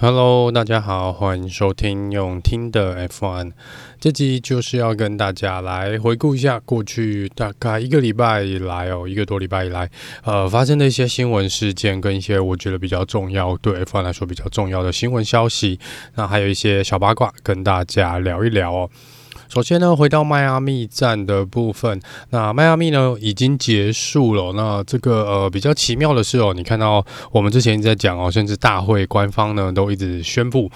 Hello，大家好，欢迎收听用听的 F1。这集就是要跟大家来回顾一下过去大概一个礼拜以来哦，一个多礼拜以来，呃，发生的一些新闻事件跟一些我觉得比较重要，对 F1 来说比较重要的新闻消息。那还有一些小八卦跟大家聊一聊哦。首先呢，回到迈阿密站的部分，那迈阿密呢已经结束了。那这个呃比较奇妙的是哦，你看到我们之前一直在讲哦，甚至大会官方呢都一直宣布，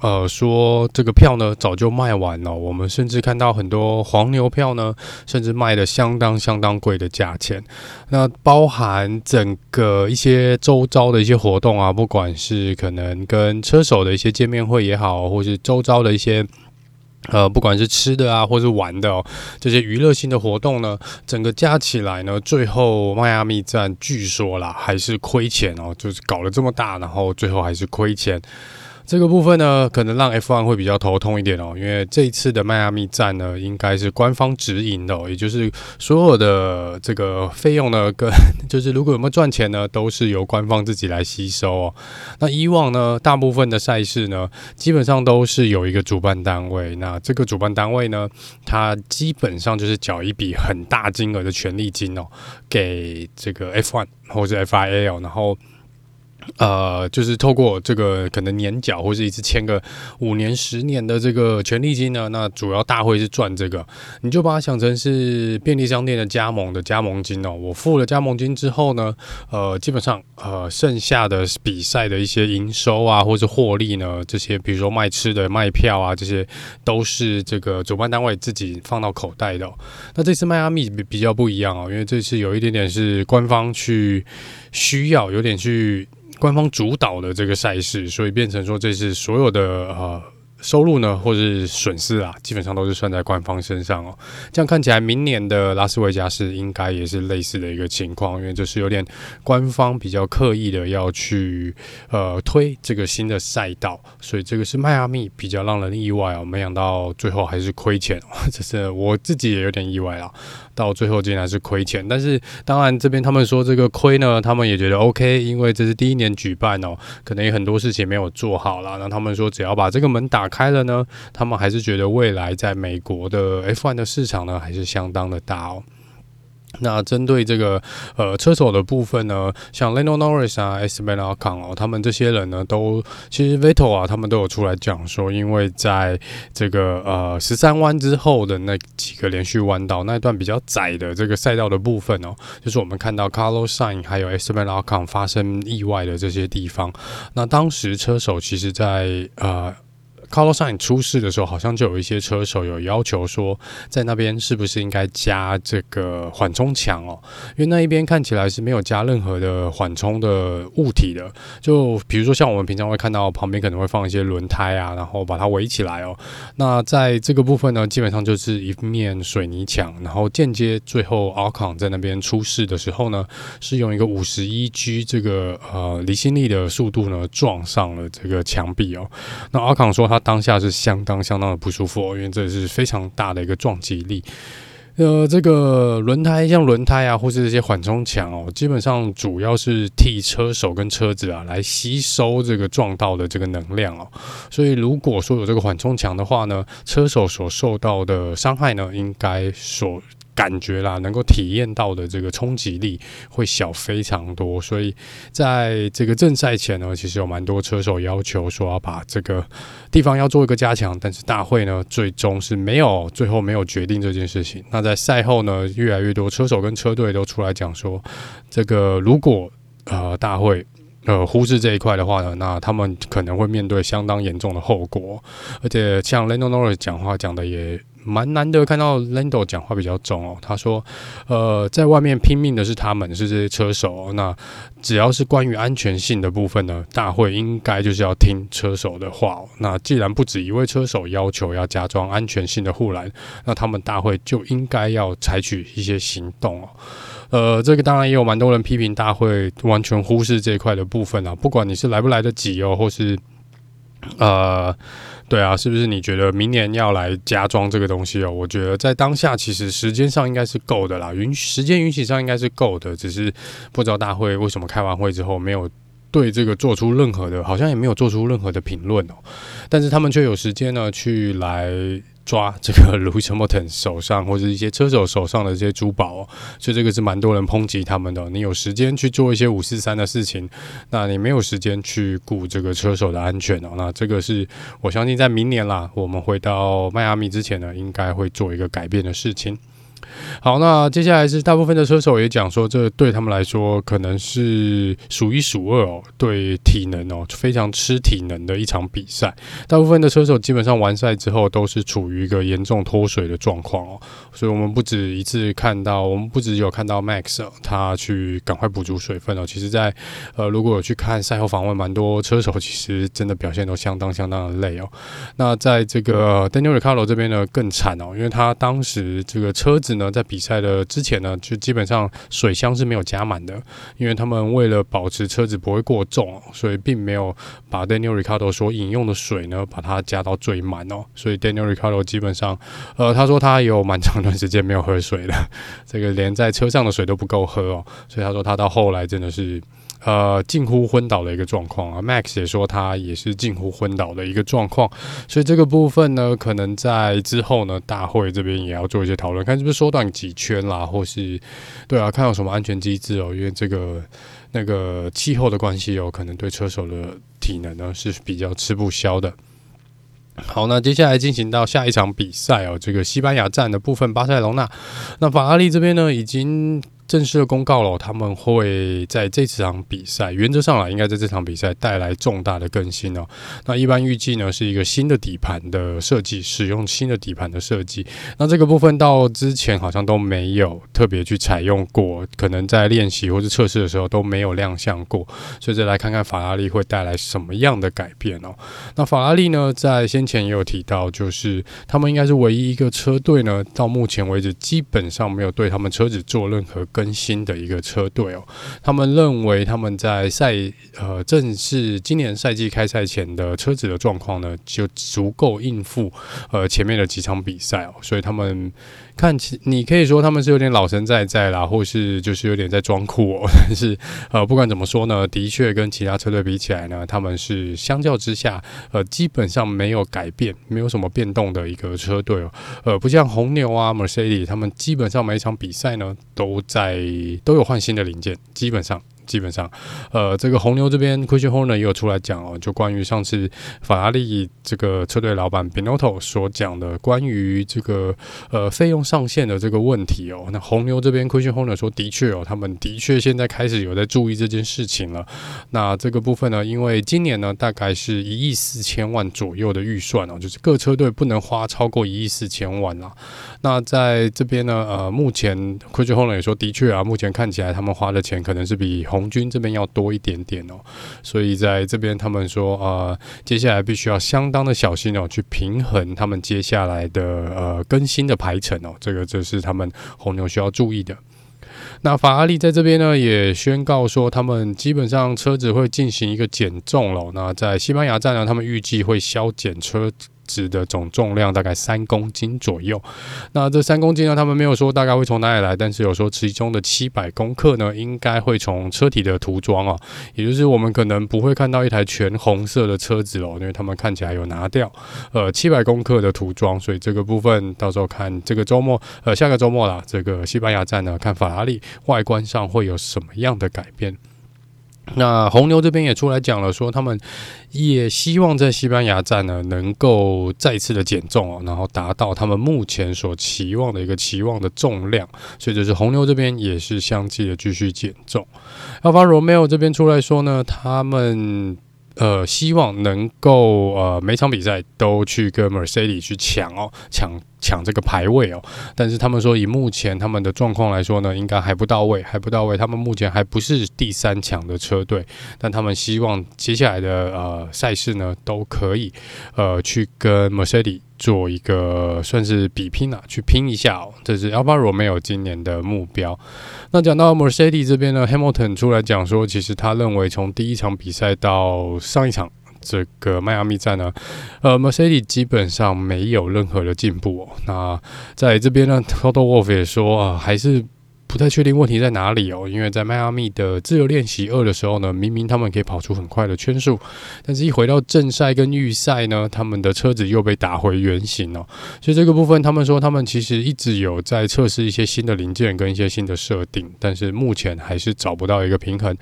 呃说这个票呢早就卖完了。我们甚至看到很多黄牛票呢，甚至卖的相当相当贵的价钱。那包含整个一些周遭的一些活动啊，不管是可能跟车手的一些见面会也好，或是周遭的一些。呃，不管是吃的啊，或是玩的哦，这些娱乐性的活动呢，整个加起来呢，最后迈阿密站据说啦，还是亏钱哦，就是搞了这么大，然后最后还是亏钱。这个部分呢，可能让 F1 会比较头痛一点哦，因为这一次的迈阿密站呢，应该是官方直营的哦，也就是所有的这个费用呢，跟 就是如果有没有赚钱呢，都是由官方自己来吸收哦。那以往呢，大部分的赛事呢，基本上都是有一个主办单位，那这个主办单位呢，它基本上就是缴一笔很大金额的权利金哦，给这个 F1 或者 FIA 哦，然后。呃，就是透过这个可能年缴或者一次签个五年、十年的这个权利金呢，那主要大会是赚这个，你就把它想成是便利商店的加盟的加盟金哦。我付了加盟金之后呢，呃，基本上呃剩下的比赛的一些营收啊，或者获利呢，这些比如说卖吃的、卖票啊，这些都是这个主办单位自己放到口袋的。那这次迈阿密比比较不一样哦，因为这次有一点点是官方去需要，有点去。官方主导的这个赛事，所以变成说这是所有的呃。收入呢，或是损失啊，基本上都是算在官方身上哦。这样看起来，明年的拉斯维加斯应该也是类似的一个情况，因为这是有点官方比较刻意的要去呃推这个新的赛道，所以这个是迈阿密比较让人意外哦。没想到最后还是亏钱，这是我自己也有点意外啊。到最后竟然是亏钱，但是当然这边他们说这个亏呢，他们也觉得 OK，因为这是第一年举办哦，可能有很多事情没有做好啦。那他们说只要把这个门打开了呢，他们还是觉得未来在美国的 F1 的市场呢，还是相当的大哦。那针对这个呃车手的部分呢，像 Lando Norris 啊、Esteban Ocon 哦，他们这些人呢，都其实 Vettel 啊，他们都有出来讲说，因为在这个呃十三弯之后的那几个连续弯道那一段比较窄的这个赛道的部分哦，就是我们看到 Carlos Sainz 还有 Esteban Ocon 发生意外的这些地方，那当时车手其实在呃。Carlos Sain 出事的时候，好像就有一些车手有要求说，在那边是不是应该加这个缓冲墙哦？因为那一边看起来是没有加任何的缓冲的物体的。就比如说像我们平常会看到旁边可能会放一些轮胎啊，然后把它围起来哦。那在这个部分呢，基本上就是一面水泥墙，然后间接最后 Ocon 在那边出事的时候呢，是用一个五十一 G 这个呃离心力的速度呢撞上了这个墙壁哦。那 Ocon 说他。当下是相当相当的不舒服哦，因为这是非常大的一个撞击力。呃，这个轮胎像轮胎啊，或是这些缓冲墙哦，基本上主要是替车手跟车子啊来吸收这个撞到的这个能量哦。所以如果说有这个缓冲墙的话呢，车手所受到的伤害呢，应该所。感觉啦，能够体验到的这个冲击力会小非常多，所以在这个正赛前呢，其实有蛮多车手要求说要把这个地方要做一个加强，但是大会呢最终是没有，最后没有决定这件事情。那在赛后呢，越来越多车手跟车队都出来讲说，这个如果呃大会呃忽视这一块的话呢，那他们可能会面对相当严重的后果，而且像 Lando Norris 讲话讲的也。蛮难得看到 Lando 讲话比较重哦，他说：“呃，在外面拼命的是他们，是这些车手哦。那只要是关于安全性的部分呢，大会应该就是要听车手的话哦。那既然不止一位车手要求要加装安全性的护栏，那他们大会就应该要采取一些行动哦。呃，这个当然也有蛮多人批评大会完全忽视这一块的部分啊，不管你是来不来得及哦，或是呃。”对啊，是不是你觉得明年要来加装这个东西哦？我觉得在当下其实时间上应该是够的啦，允时间允许上应该是够的，只是不知道大会为什么开完会之后没有。对这个做出任何的，好像也没有做出任何的评论哦。但是他们却有时间呢，去来抓这个 Lewis Hamilton 手上或者一些车手手上的这些珠宝哦。所以这个是蛮多人抨击他们的。你有时间去做一些五四三的事情，那你没有时间去顾这个车手的安全哦。那这个是我相信在明年啦，我们回到迈阿密之前呢，应该会做一个改变的事情。好，那接下来是大部分的车手也讲说，这对他们来说可能是数一数二哦，对体能哦非常吃体能的一场比赛。大部分的车手基本上完赛之后都是处于一个严重脱水的状况哦，所以我们不止一次看到，我们不止有看到 Max 他去赶快补足水分哦。其实在，呃如果有去看赛后访问，蛮多车手其实真的表现都相当相当的累哦。那在这个 Daniel Ricciardo 这边呢更惨哦，因为他当时这个车子呢。在比赛的之前呢，就基本上水箱是没有加满的，因为他们为了保持车子不会过重，所以并没有把 Daniel Ricardo 所饮用的水呢，把它加到最满哦。所以 Daniel Ricardo 基本上，呃，他说他有蛮长一段时间没有喝水了，这个连在车上的水都不够喝哦。所以他说他到后来真的是。呃，近乎昏倒的一个状况啊，Max 也说他也是近乎昏倒的一个状况，所以这个部分呢，可能在之后呢，大会这边也要做一些讨论，看是不是缩短几圈啦，或是对啊，看有什么安全机制哦，因为这个那个气候的关系哦，可能对车手的体能呢是比较吃不消的。好，那接下来进行到下一场比赛哦，这个西班牙站的部分，巴塞隆纳，那法拉利这边呢已经。正式的公告了，他们会在这场比赛，原则上来应该在这场比赛带来重大的更新哦。那一般预计呢是一个新的底盘的设计，使用新的底盘的设计。那这个部分到之前好像都没有特别去采用过，可能在练习或是测试的时候都没有亮相过。所以再来看看法拉利会带来什么样的改变哦。那法拉利呢，在先前也有提到，就是他们应该是唯一一个车队呢，到目前为止基本上没有对他们车子做任何。更新的一个车队哦，他们认为他们在赛呃正式今年赛季开赛前的车子的状况呢，就足够应付呃前面的几场比赛哦，所以他们看起你可以说他们是有点老神在在啦，或是就是有点在装酷哦，但是呃不管怎么说呢，的确跟其他车队比起来呢，他们是相较之下呃基本上没有改变，没有什么变动的一个车队哦，呃不像红牛啊、Mercedes，他们基本上每一场比赛呢都在。都有换新的零件，基本上。基本上，呃，这个红牛这边 c h r i s h o r n 也有出来讲哦，就关于上次法拉利这个车队老板 Benotto 所讲的关于这个呃费用上限的这个问题哦。那红牛这边 c h r i s h o r n 说，的确哦，他们的确现在开始有在注意这件事情了。那这个部分呢，因为今年呢大概是一亿四千万左右的预算哦，就是各车队不能花超过一亿四千万啦。那在这边呢，呃，目前 c h r i s h o r n 也说，的确啊，目前看起来他们花的钱可能是比红红军这边要多一点点哦，所以在这边他们说，呃，接下来必须要相当的小心哦，去平衡他们接下来的呃更新的排程哦，这个这是他们红牛需要注意的。那法拉利在这边呢，也宣告说，他们基本上车子会进行一个减重了。那在西班牙站呢，他们预计会削减车。值的总重量大概三公斤左右，那这三公斤呢，他们没有说大概会从哪里来，但是有说其中的七百公克呢，应该会从车体的涂装哦，也就是我们可能不会看到一台全红色的车子哦，因为他们看起来有拿掉呃七百公克的涂装，所以这个部分到时候看这个周末呃下个周末啦，这个西班牙站呢，看法拉利外观上会有什么样的改变。那红牛这边也出来讲了，说他们也希望在西班牙站呢，能够再次的减重哦，然后达到他们目前所期望的一个期望的重量，所以就是红牛这边也是相继的继续减重。Alfa Romeo 这边出来说呢，他们。呃，希望能够呃每场比赛都去跟 Mercedes 去抢哦，抢抢这个排位哦。但是他们说，以目前他们的状况来说呢，应该还不到位，还不到位。他们目前还不是第三强的车队，但他们希望接下来的呃赛事呢，都可以呃去跟 Mercedes。做一个算是比拼啊，去拼一下哦。这是 Alfa Romeo 今年的目标。那讲到 Mercedes 这边呢，Hamilton 出来讲说，其实他认为从第一场比赛到上一场这个迈阿密站呢，呃，Mercedes 基本上没有任何的进步哦。那在这边呢，Toto Wolff 也说啊，还是。不太确定问题在哪里哦，因为在迈阿密的自由练习二的时候呢，明明他们可以跑出很快的圈数，但是一回到正赛跟预赛呢，他们的车子又被打回原形哦。所以这个部分，他们说他们其实一直有在测试一些新的零件跟一些新的设定，但是目前还是找不到一个平衡。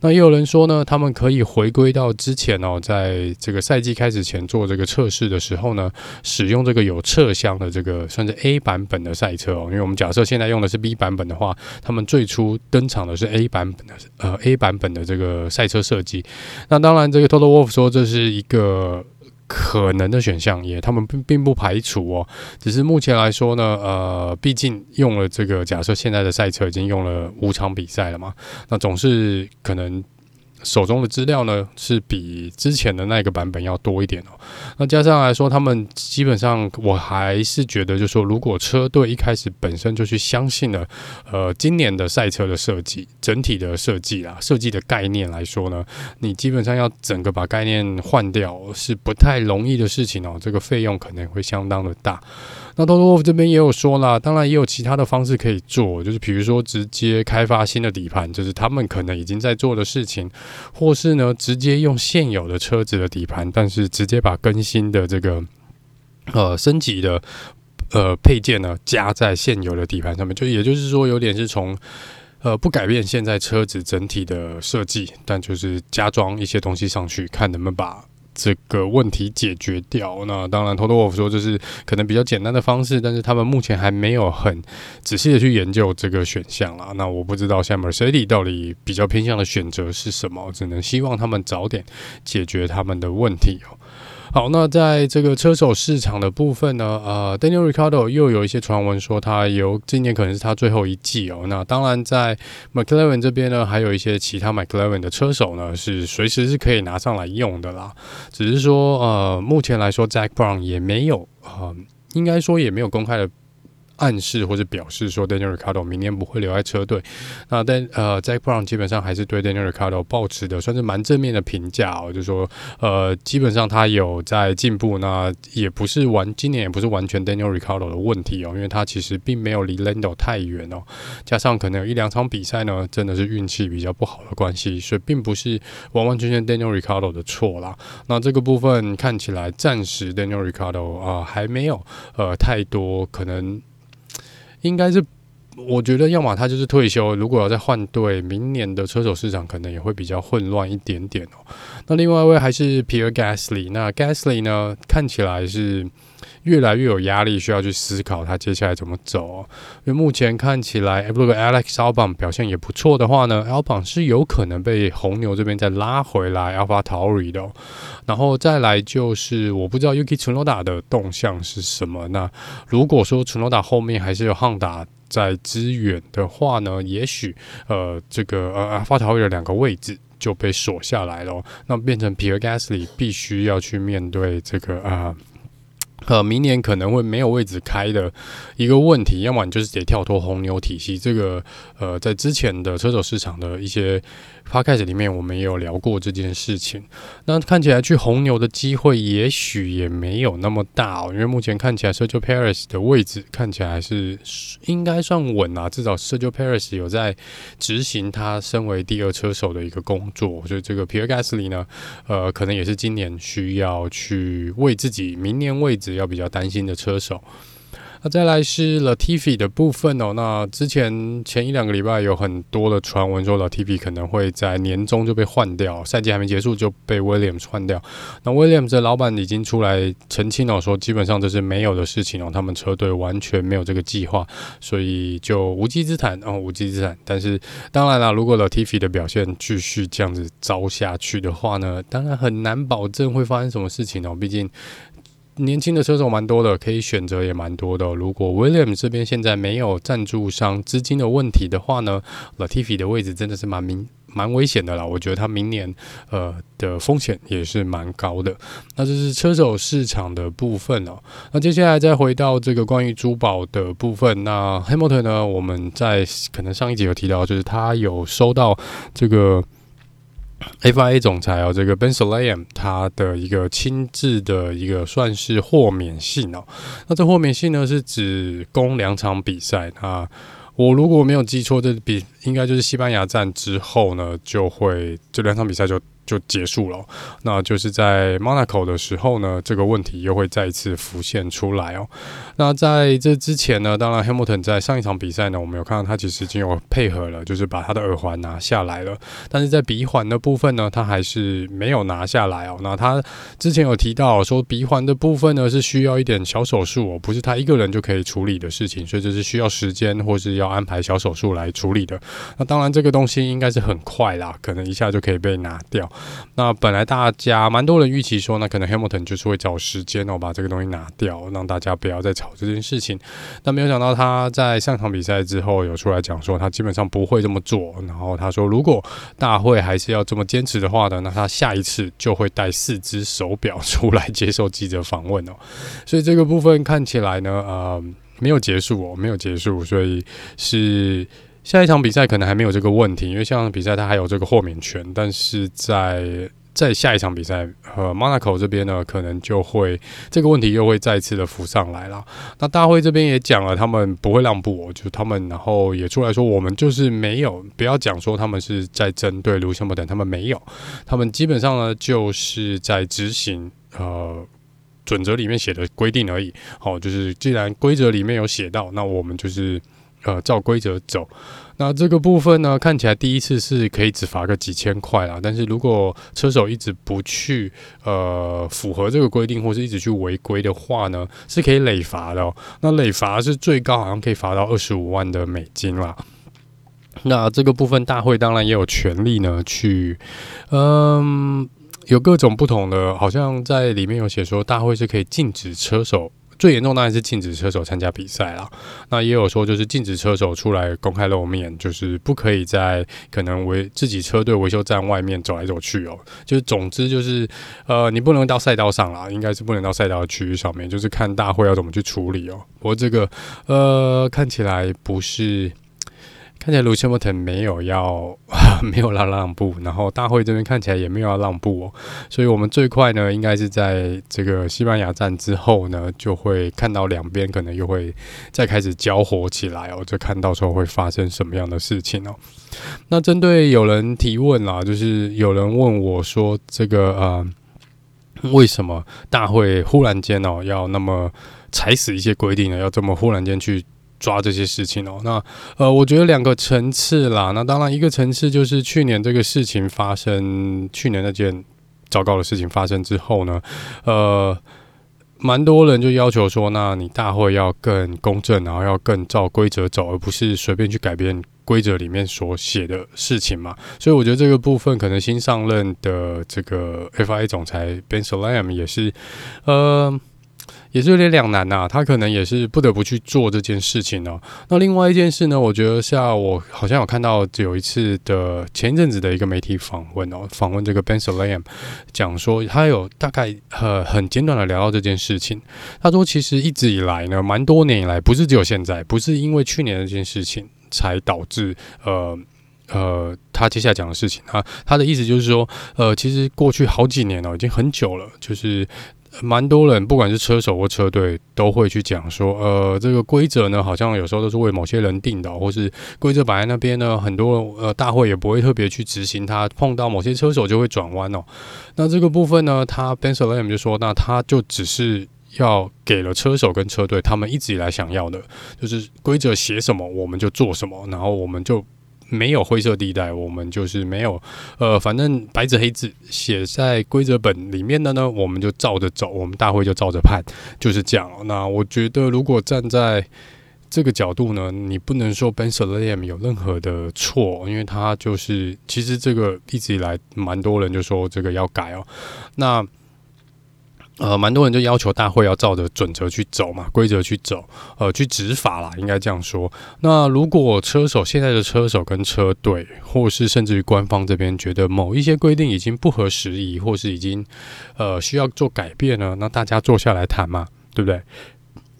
那也有人说呢，他们可以回归到之前哦，在这个赛季开始前做这个测试的时候呢，使用这个有侧箱的这个算是 A 版本的赛车哦，因为我们假设现在用的是 B 版本的话。他们最初登场的是 A 版本的，呃，A 版本的这个赛车设计。那当然，这个 Toto Wolff 说这是一个可能的选项，也他们并并不排除哦。只是目前来说呢，呃，毕竟用了这个，假设现在的赛车已经用了五场比赛了嘛，那总是可能。手中的资料呢，是比之前的那个版本要多一点哦。那加上来说，他们基本上我还是觉得，就说，如果车队一开始本身就去相信了，呃，今年的赛车的设计，整体的设计啦，设计的概念来说呢，你基本上要整个把概念换掉是不太容易的事情哦。这个费用可能会相当的大。那 Toto Wolff 这边也有说啦，当然也有其他的方式可以做，就是比如说直接开发新的底盘，就是他们可能已经在做的事情，或是呢直接用现有的车子的底盘，但是直接把更新的这个呃升级的呃配件呢加在现有的底盘上面，就也就是说有点是从呃不改变现在车子整体的设计，但就是加装一些东西上去，看能不能把。这个问题解决掉，那当然偷偷说这是可能比较简单的方式，但是他们目前还没有很仔细的去研究这个选项啦。那我不知道像 Mercedes 到底比较偏向的选择是什么，只能希望他们早点解决他们的问题哦。好，那在这个车手市场的部分呢，呃，Daniel r i c a r d o 又有一些传闻说他有今年可能是他最后一季哦。那当然，在 McLaren 这边呢，还有一些其他 McLaren 的车手呢，是随时是可以拿上来用的啦。只是说，呃，目前来说，Jack Brown 也没有，呃，应该说也没有公开的。暗示或者表示说，Daniel Ricciardo 明年不会留在车队。那但呃，Zak Brown 基本上还是对 Daniel Ricciardo 保持的算是蛮正面的评价哦，就是说呃，基本上他有在进步，那也不是完今年也不是完全 Daniel Ricciardo 的问题哦，因为他其实并没有离 Lando 太远哦，加上可能有一两场比赛呢，真的是运气比较不好的关系，所以并不是完完全全 Daniel Ricciardo 的错啦。那这个部分看起来暂时 Daniel Ricciardo 啊、呃、还没有呃太多可能。应该是，我觉得要么他就是退休，如果要再换队，明年的车手市场可能也会比较混乱一点点哦。那另外一位还是 Pierre Gasly，那 Gasly 呢，看起来是。越来越有压力，需要去思考他接下来怎么走。因为目前看起来，如果 Alex Albon 表现也不错的话呢，Albon 是有可能被红牛这边再拉回来 AlphaTauri 的。然后再来就是，我不知道 Yuki Tsunoda 的动向是什么。那如果说 Tsunoda 后面还是有汉达在支援的话呢，也许呃这个呃 AlphaTauri 的两个位置就被锁下来了，那变成 Pierre Gasly 必须要去面对这个啊。呃，明年可能会没有位置开的一个问题，要么你就是得跳脱红牛体系。这个呃，在之前的车手市场的一些 podcast 里面，我们也有聊过这件事情。那看起来去红牛的机会也许也没有那么大哦，因为目前看起来 Sergio Perez 的位置看起来还是应该算稳啊，至少 Sergio Perez 有在执行他身为第二车手的一个工作。所以这个 Pierre Gasly 呢，呃，可能也是今年需要去为自己明年位置。要比较担心的车手，那再来是 Latifi 的部分哦。那之前前一两个礼拜有很多的传闻说 Latifi 可能会在年终就被换掉，赛季还没结束就被 Williams 换掉。那 Williams 的老板已经出来澄清了，说基本上这是没有的事情哦，他们车队完全没有这个计划，所以就无稽之谈哦，无稽之谈。但是当然了，如果 Latifi 的表现继续这样子糟下去的话呢，当然很难保证会发生什么事情哦，毕竟。年轻的车手蛮多的，可以选择也蛮多的。如果 William 这边现在没有赞助商资金的问题的话呢，Latifi 的位置真的是蛮明蛮危险的啦。我觉得他明年呃的风险也是蛮高的。那这是车手市场的部分哦。那接下来再回到这个关于珠宝的部分，那 Hamilton 呢，我们在可能上一集有提到，就是他有收到这个。FIA 总裁哦，这个 Benzolam 他的一个亲自的一个算是豁免信哦。那这豁免信呢，是指供两场比赛。那我如果没有记错，这比应该就是西班牙站之后呢，就会这两场比赛就。就结束了，那就是在 Monaco 的时候呢，这个问题又会再一次浮现出来哦。那在这之前呢，当然 Hamilton 在上一场比赛呢，我们有看到他其实已经有配合了，就是把他的耳环拿下来了。但是在鼻环的部分呢，他还是没有拿下来哦。那他之前有提到说，鼻环的部分呢是需要一点小手术哦，不是他一个人就可以处理的事情，所以这是需要时间或是要安排小手术来处理的。那当然这个东西应该是很快啦，可能一下就可以被拿掉。那本来大家蛮多人预期说，那可能 Hamilton 就是会找时间哦，把这个东西拿掉，让大家不要再吵这件事情。但没有想到他在上场比赛之后有出来讲说，他基本上不会这么做。然后他说，如果大会还是要这么坚持的话呢，那他下一次就会带四只手表出来接受记者访问哦。所以这个部分看起来呢，呃，没有结束哦，没有结束，所以是。下一场比赛可能还没有这个问题，因为下场比赛他还有这个豁免权，但是在在下一场比赛和 Monaco 这边呢，可能就会这个问题又会再次的浮上来了。那大会这边也讲了，他们不会让步，就他们然后也出来说，我们就是没有，不要讲说他们是在针对 Lewis Hamilton，他们没有，他们基本上呢就是在执行呃准则里面写的规定而已。好，就是既然规则里面有写到，那我们就是。呃，照规则走，那这个部分呢，看起来第一次是可以只罚个几千块啦。但是如果车手一直不去呃符合这个规定，或是一直去违规的话呢，是可以累罚的喔。那累罚是最高好像可以罚到二十五万的美金啦。那这个部分大会当然也有权利呢，去嗯，有各种不同的，好像在里面有写说，大会是可以禁止车手。最严重当然是禁止车手参加比赛啦。那也有说就是禁止车手出来公开露面，就是不可以在可能维自己车队维修站外面走来走去哦。就是总之就是呃，你不能到赛道上啦，应该是不能到赛道区域上面，就是看大会要怎么去处理哦。不过这个呃看起来不是。看起来卢西莫腾没有要 没有让让步，然后大会这边看起来也没有要让步哦，所以我们最快呢，应该是在这个西班牙站之后呢，就会看到两边可能又会再开始交火起来哦，就看到时候会发生什么样的事情哦。那针对有人提问啦，就是有人问我说，这个呃，为什么大会忽然间哦要那么踩死一些规定呢？要这么忽然间去？抓这些事情哦，那呃，我觉得两个层次啦。那当然，一个层次就是去年这个事情发生，去年那件糟糕的事情发生之后呢，呃，蛮多人就要求说，那你大会要更公正，然后要更照规则走，而不是随便去改变规则里面所写的事情嘛。所以我觉得这个部分，可能新上任的这个 FIA 总裁 Ben Slam 也是，呃。也是有点两难呐，他可能也是不得不去做这件事情哦。那另外一件事呢，我觉得像我好像有看到有一次的前一阵子的一个媒体访问哦，访问这个 Ben Sulayem，讲说他有大概呃很简短的聊到这件事情。他说其实一直以来呢，蛮多年以来，不是只有现在，不是因为去年的这件事情才导致呃呃他接下来讲的事情。他他的意思就是说，呃，其实过去好几年了，已经很久了，就是。蛮多人，不管是车手或车队，都会去讲说，呃，这个规则呢，好像有时候都是为某些人定的，或是规则摆在那边呢，很多呃大会也不会特别去执行它，碰到某些车手就会转弯哦。那这个部分呢，他 Ben Sulayem 就说，那他就只是要给了车手跟车队他们一直以来想要的，就是规则写什么我们就做什么，然后我们就。没有灰色地带，我们就是没有，呃，反正白纸黑字写在规则本里面的呢，我们就照着走，我们大会就照着判，就是这样。那我觉得，如果站在这个角度呢，你不能说 Ben Sulayem 有任何的错，因为他就是其实这个一直以来蛮多人就说这个要改哦，那。呃，蛮多人就要求大会要照着准则去走嘛，规则去走，呃，去执法啦，应该这样说。那如果车手现在的车手跟车队，或是甚至于官方这边觉得某一些规定已经不合时宜，或是已经呃需要做改变了，那大家坐下来谈嘛，对不对？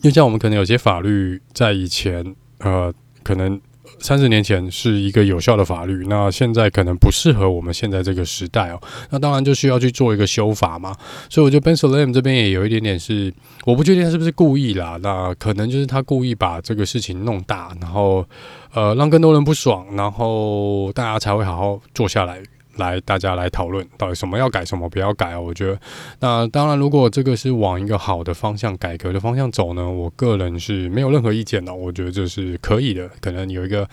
就像我们可能有些法律在以前，呃，可能。三十年前是一个有效的法律，那现在可能不适合我们现在这个时代哦。那当然就需要去做一个修法嘛。所以我觉得 Ben Salem 这边也有一点点是，我不确定他是不是故意啦。那可能就是他故意把这个事情弄大，然后呃让更多人不爽，然后大家才会好好坐下来。来，大家来讨论到底什么要改，什么不要改啊？我觉得，那当然，如果这个是往一个好的方向、改革的方向走呢，我个人是没有任何意见的。我觉得这是可以的，可能有一个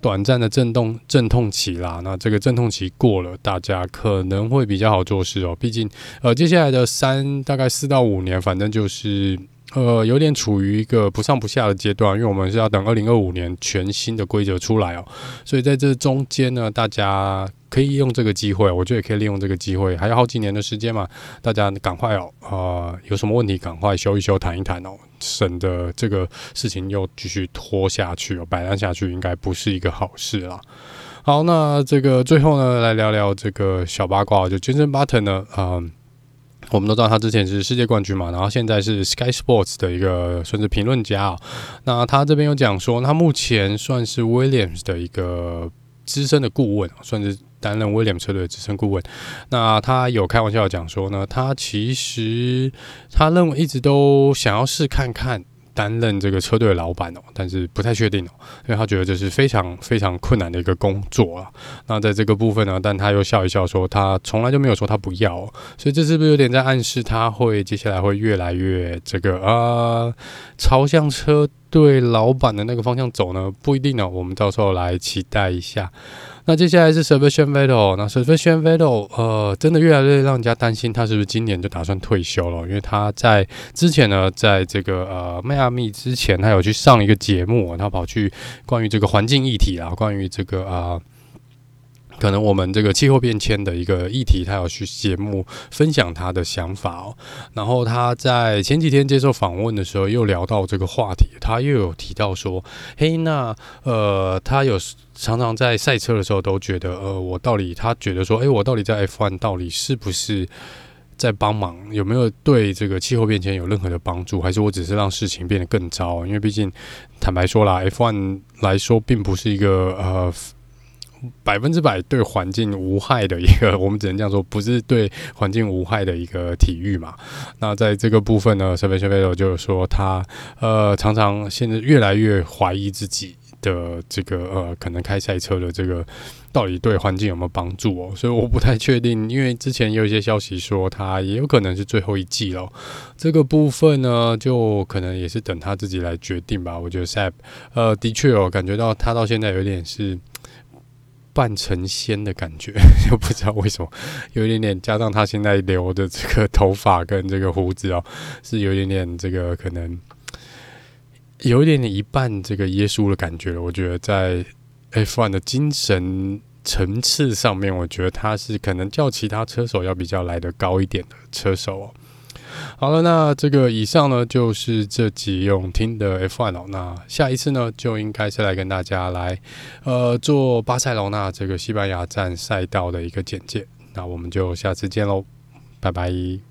短暂的阵动、阵痛期啦。那这个阵痛期过了，大家可能会比较好做事哦。毕竟，呃，接下来的三大概四到五年，反正就是。呃，有点处于一个不上不下的阶段，因为我们是要等二零二五年全新的规则出来哦，所以在这中间呢，大家可以利用这个机会，我觉得也可以利用这个机会，还有好几年的时间嘛，大家赶快哦，呃，有什么问题赶快修一修、谈一谈哦，省得这个事情又继续拖下去哦，摆烂下去应该不是一个好事啦。好，那这个 最后呢，来聊聊这个小八卦，就 Jenson Button 呢，嗯、呃。我们都知道他之前是世界冠军嘛，然后现在是 Sky Sports 的一个算是评论家啊。那他这边有讲说，他目前算是 Williams 的一个资深的顾问，算是担任 Williams 车队的资深顾问。那他有开玩笑讲说呢，他其实他认为一直都想要试看看。担任这个车队的老板哦，但是不太确定哦，因为他觉得这是非常非常困难的一个工作啊。那在这个部分呢，但他又笑一笑说，他从来就没有说他不要，所以这是不是有点在暗示他会接下来会越来越这个啊，朝向车对老板的那个方向走呢？不一定呢，我们到时候来期待一下。那接下来是 Sebastian Vettel，那 Sebastian Vettel 呃，真的越来越让人家担心他是不是今年就打算退休了，因为他在之前呢，在这个呃迈阿密之前，他有去上一个节目，他跑去关于这个环境议题啊，关于这个啊。可能我们这个气候变迁的一个议题，他有去节目分享他的想法哦。然后他在前几天接受访问的时候，又聊到这个话题，他又有提到说：“嘿，那呃，他有常常在赛车的时候都觉得，呃，我到底他觉得说，诶，我到底在 F1 到底是不是在帮忙？有没有对这个气候变迁有任何的帮助？还是我只是让事情变得更糟？因为毕竟坦白说啦，F1 来说并不是一个呃。”百分之百对环境无害的一个，我们只能这样说，不是对环境无害的一个体育嘛。那在这个部分呢，Sebastian Vettel 就是说他呃常常现在越来越怀疑自己的这个呃可能开赛车的这个到底对环境有没有帮助哦。所以我不太确定，因为之前也有一些消息说他也有可能是最后一季了。这个部分呢，就可能也是等他自己来决定吧。我觉得塞呃的确哦，感觉到他到现在有点是。半成仙的感觉，就不知道为什么，有一点点加上他现在留的这个头发跟这个胡子哦，是有一点点这个可能，有一点点一半这个耶稣的感觉。我觉得在 F1 的精神层次上面，我觉得他是可能较其他车手要比较来的高一点的车手哦。好了，那这个以上呢，就是这集用听的 F1 哦。那下一次呢，就应该是来跟大家来呃做巴塞罗那这个西班牙站赛道的一个简介。那我们就下次见喽，拜拜。